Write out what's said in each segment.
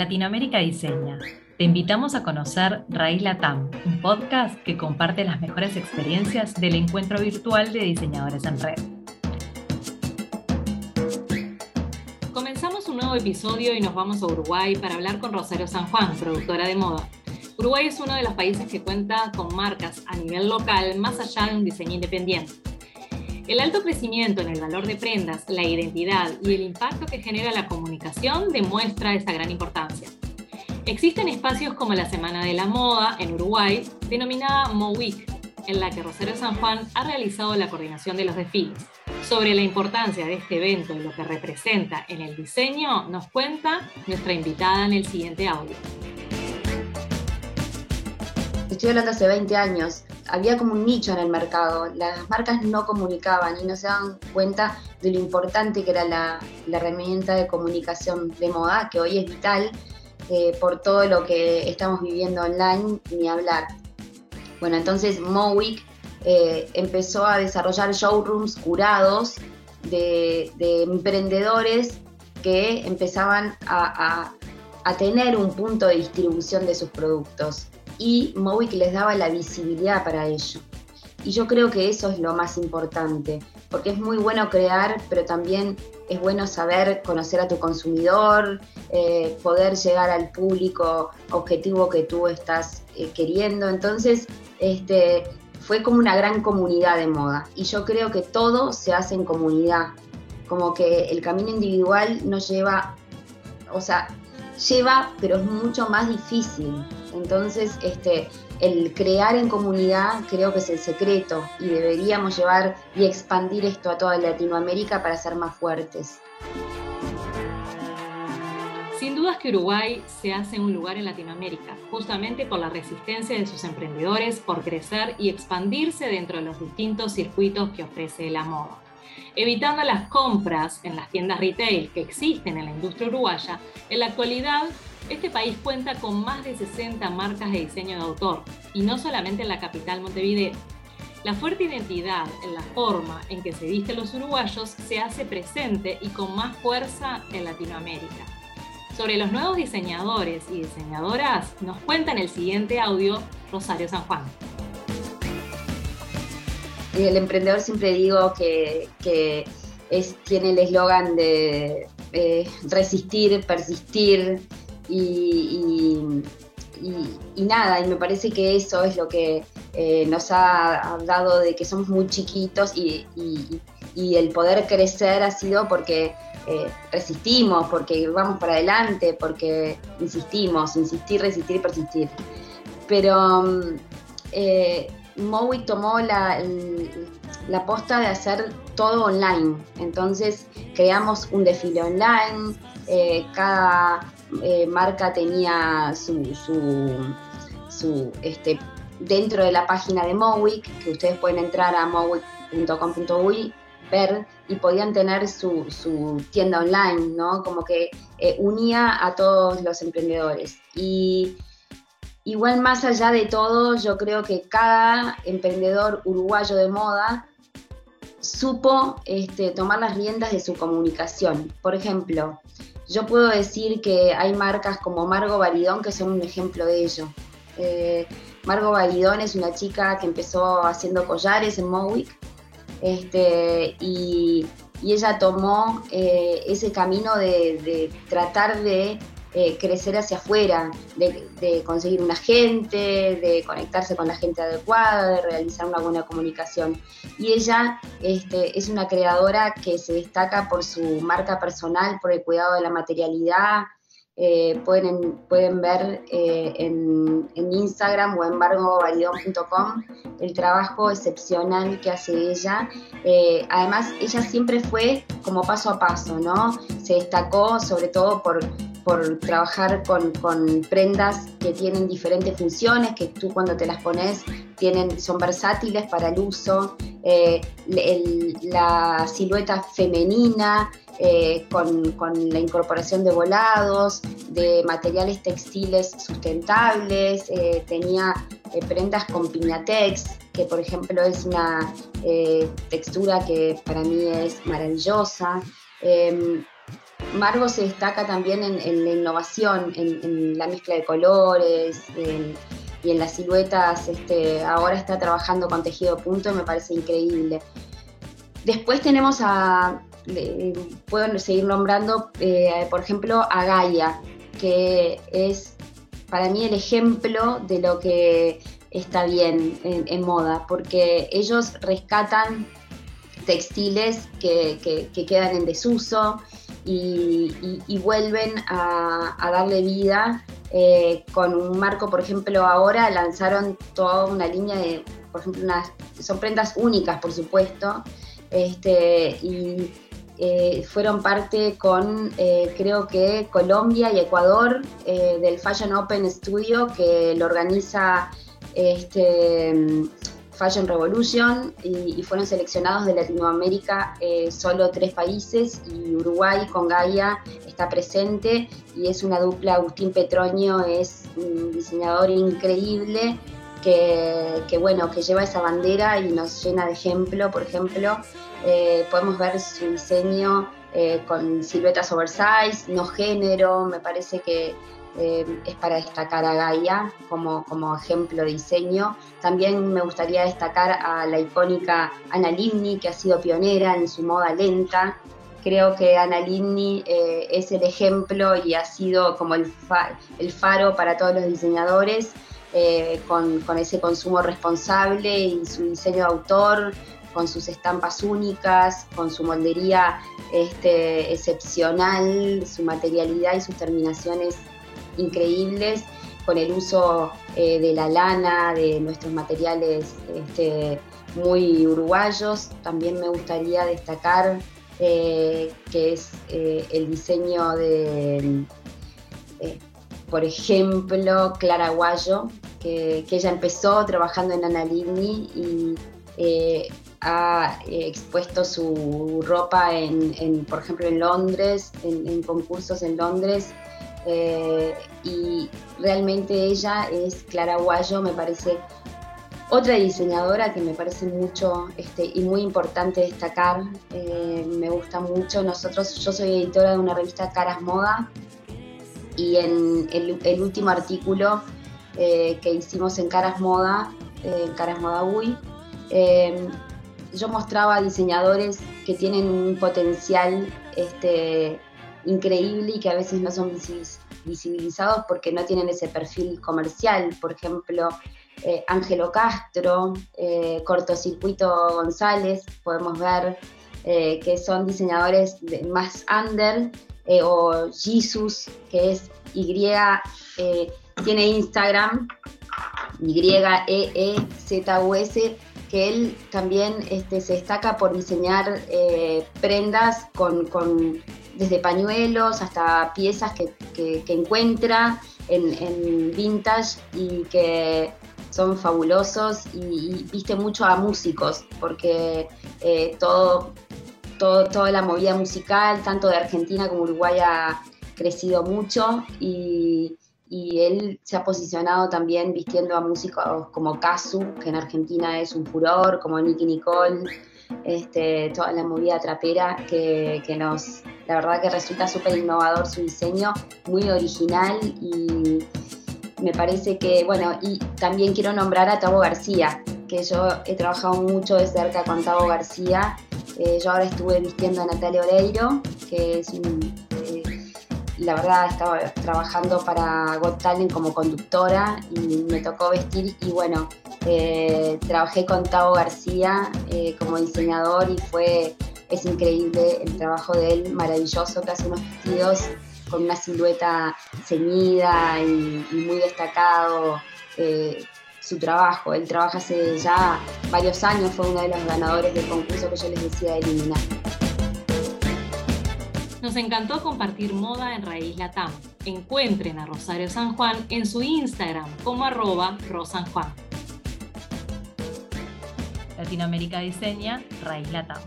Latinoamérica Diseña. Te invitamos a conocer Raíz Latam, un podcast que comparte las mejores experiencias del encuentro virtual de diseñadores en red. Comenzamos un nuevo episodio y nos vamos a Uruguay para hablar con Rosario San Juan, productora de moda. Uruguay es uno de los países que cuenta con marcas a nivel local más allá de un diseño independiente. El alto crecimiento en el valor de prendas, la identidad y el impacto que genera la comunicación demuestra esa gran importancia. Existen espacios como la Semana de la Moda en Uruguay, denominada Mo Week, en la que Rosario San Juan ha realizado la coordinación de los desfiles. Sobre la importancia de este evento y lo que representa en el diseño, nos cuenta nuestra invitada en el siguiente audio. Estoy hablando hace 20 años había como un nicho en el mercado. Las marcas no comunicaban y no se daban cuenta de lo importante que era la, herramienta de comunicación de moda, que hoy es vital eh, por todo lo que estamos viviendo online, ni hablar. Bueno, entonces Mowick eh, empezó a desarrollar showrooms curados de, emprendedores que empezaban a, a tener un punto de distribución de sus productos y Mowick les daba la visibilidad para ello. Y yo creo que eso es lo más importante, porque es muy bueno crear, pero también es bueno saber conocer a tu consumidor, eh, poder llegar al público objetivo que tú estás eh, queriendo. Entonces, este, fue como una gran comunidad de moda. Y yo creo que todo se hace en comunidad, como que el camino individual no lleva, o sea, lleva, pero es mucho más difícil. Entonces, este, el crear en comunidad creo que es el secreto y deberíamos llevar y expandir esto a toda Latinoamérica para ser más fuertes. Sin dudas que Uruguay se hace un lugar en Latinoamérica, justamente por la resistencia de sus emprendedores por crecer y expandirse dentro de los distintos circuitos que ofrece la moda. Evitando las compras en las tiendas retail que existen en la industria uruguaya, en la actualidad este país cuenta con más de 60 marcas de diseño de autor, y no solamente en la capital Montevideo. La fuerte identidad en la forma en que se visten los uruguayos se hace presente y con más fuerza en Latinoamérica. Sobre los nuevos diseñadores y diseñadoras nos cuenta en el siguiente audio Rosario San Juan. El emprendedor siempre digo que, tiene el eslogan de eh, resistir, persistir, y, nada, y me parece que eso es lo que eh, nos ha, dado de que somos muy chiquitos y, el poder crecer ha sido porque eh, resistimos, porque vamos para adelante, porque insistimos, insistir, resistir y persistir. Pero um, eh, tomó la, la posta de hacer todo online, entonces creamos un desfile online, eh, cada eh, marca tenía su, su, este, dentro de la página de Mowick, que ustedes pueden entrar a mowick.com.uy, ver y podían tener su, tienda online, ¿no? Como que eh, unía a todos los emprendedores. Y igual más allá de todo, yo creo que cada emprendedor uruguayo de moda supo este, tomar las riendas de su comunicación. Por ejemplo, yo puedo decir que hay marcas como Margo Baridón que son un ejemplo de ello. Eh, Margo Baridón es una chica que empezó haciendo collares en Mowick este, y, ella tomó eh, ese camino de tratar de eh, crecer hacia afuera, de, conseguir un agente, de conectarse con la gente adecuada, de realizar una buena comunicación. Y ella este, es una creadora que se destaca por su marca personal, por el cuidado de la materialidad. Eh, pueden, pueden ver eh, en, Instagram o en embargovalidón.com el trabajo excepcional que hace ella. además, ella siempre fue como paso a paso, ¿no? Se destacó sobre todo por por trabajar con, prendas que tienen diferentes funciones, que tú cuando te las pones tienen, son versátiles para el uso, eh, la silueta femenina, eh, con, la incorporación de volados, de materiales textiles sustentables, eh, tenía prendas con piñatex, que por ejemplo es una textura que para mí es maravillosa. Margo se destaca también en, la innovación, en, la mezcla de colores y en las siluetas. Este, ahora está trabajando con tejido punto y me parece increíble. Después tenemos a, puedo seguir nombrando, eh, por ejemplo, a Gaia, que es para mí el ejemplo de lo que está bien en, moda, porque ellos rescatan textiles que, quedan en desuso y, vuelven a, darle vida eh, con un marco, por ejemplo, ahora lanzaron toda una línea de, por ejemplo, unas, son prendas únicas, por supuesto, este, y eh, fueron parte con, eh, creo que Colombia y Ecuador, del Fashion Open Studio, que lo organiza este, Fashion Revolution, y, fueron seleccionados de Latinoamérica solo tres países, y Uruguay con Gaia está presente, y es una dupla, Agustín Petroño es un diseñador increíble, que, que, bueno, que lleva esa bandera y nos llena de ejemplo, por ejemplo, eh, podemos ver su diseño eh, con siluetas oversize, no género, me parece que eh, es para destacar a Gaia como, como ejemplo de diseño. También me gustaría destacar a la icónica Ana Limni, que ha sido pionera en su moda lenta. Creo que Ana Limni es el ejemplo y ha sido como el, el faro para todos los diseñadores. con, con, ese consumo responsable y su diseño de autor, con sus estampas únicas, con su moldería este, excepcional, su materialidad y sus terminaciones increíbles, con el uso eh, de la lana, de nuestros materiales este, muy uruguayos. También me gustaría destacar eh, que es eh, el diseño de, por ejemplo, Clara Guayo, que, ella empezó trabajando en Analigni y ha expuesto su ropa en, por ejemplo, en Londres, en, concursos en Londres. Eh, y realmente ella es Clara Guayo, me parece otra diseñadora que me parece mucho este, y muy importante destacar. Eh, me gusta mucho. Nosotros, yo soy editora de una revista Caras Moda y en el, último artículo que hicimos en Caras Moda, en Caras Moda UI, yo mostraba diseñadores que tienen un potencial este, increíble y que a veces no son visibilizados porque no tienen ese perfil comercial. Por ejemplo, eh, Ángelo Castro, eh, Cortocircuito González, podemos ver eh, que son diseñadores más under, o Jesus, que es Y, tiene Instagram, Y-E-E-Z-U-S, que él también este, se destaca por diseñar prendas con, desde pañuelos hasta piezas que, encuentra en, vintage y que son fabulosos y, viste mucho a músicos porque eh, todo, todo, toda la movida musical, tanto de Argentina como Uruguay ha crecido mucho y, y él se ha posicionado también vistiendo a músicos como Kazu, que en Argentina es un furor, como Nicky Nicole, este, toda la movida trapera que, nos, la verdad que resulta súper innovador su diseño, muy original y me parece que, bueno, y también quiero nombrar a Tavo García, que yo he trabajado mucho de cerca con Tavo García. Eh, yo ahora estuve vistiendo a Natalia Oreiro, que es un la verdad estaba trabajando para Got Talent como conductora y me tocó vestir y bueno, eh, trabajé con Tavo García eh, como diseñador y fue, es increíble el trabajo de él, maravilloso, que hace unos vestidos con una silueta ceñida y, muy destacado. Eh, su trabajo, él trabaja hace ya varios años, fue uno de los ganadores del concurso que yo les decía de eliminar. Nos encantó compartir moda en Raíz Latam. Encuentren a Rosario San Juan en su Instagram como arroba rosanjuan. Latinoamérica Diseña, Raíz Latam.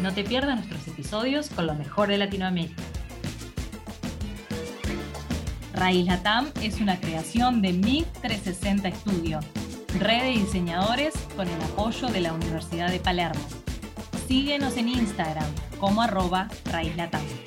No te pierdas nuestros episodios con lo mejor de Latinoamérica. Raíz Latam es una creación de MIG 360 Studio, red de diseñadores con el apoyo de la Universidad de Palermo. Síguenos en Instagram como arroba raíz latam.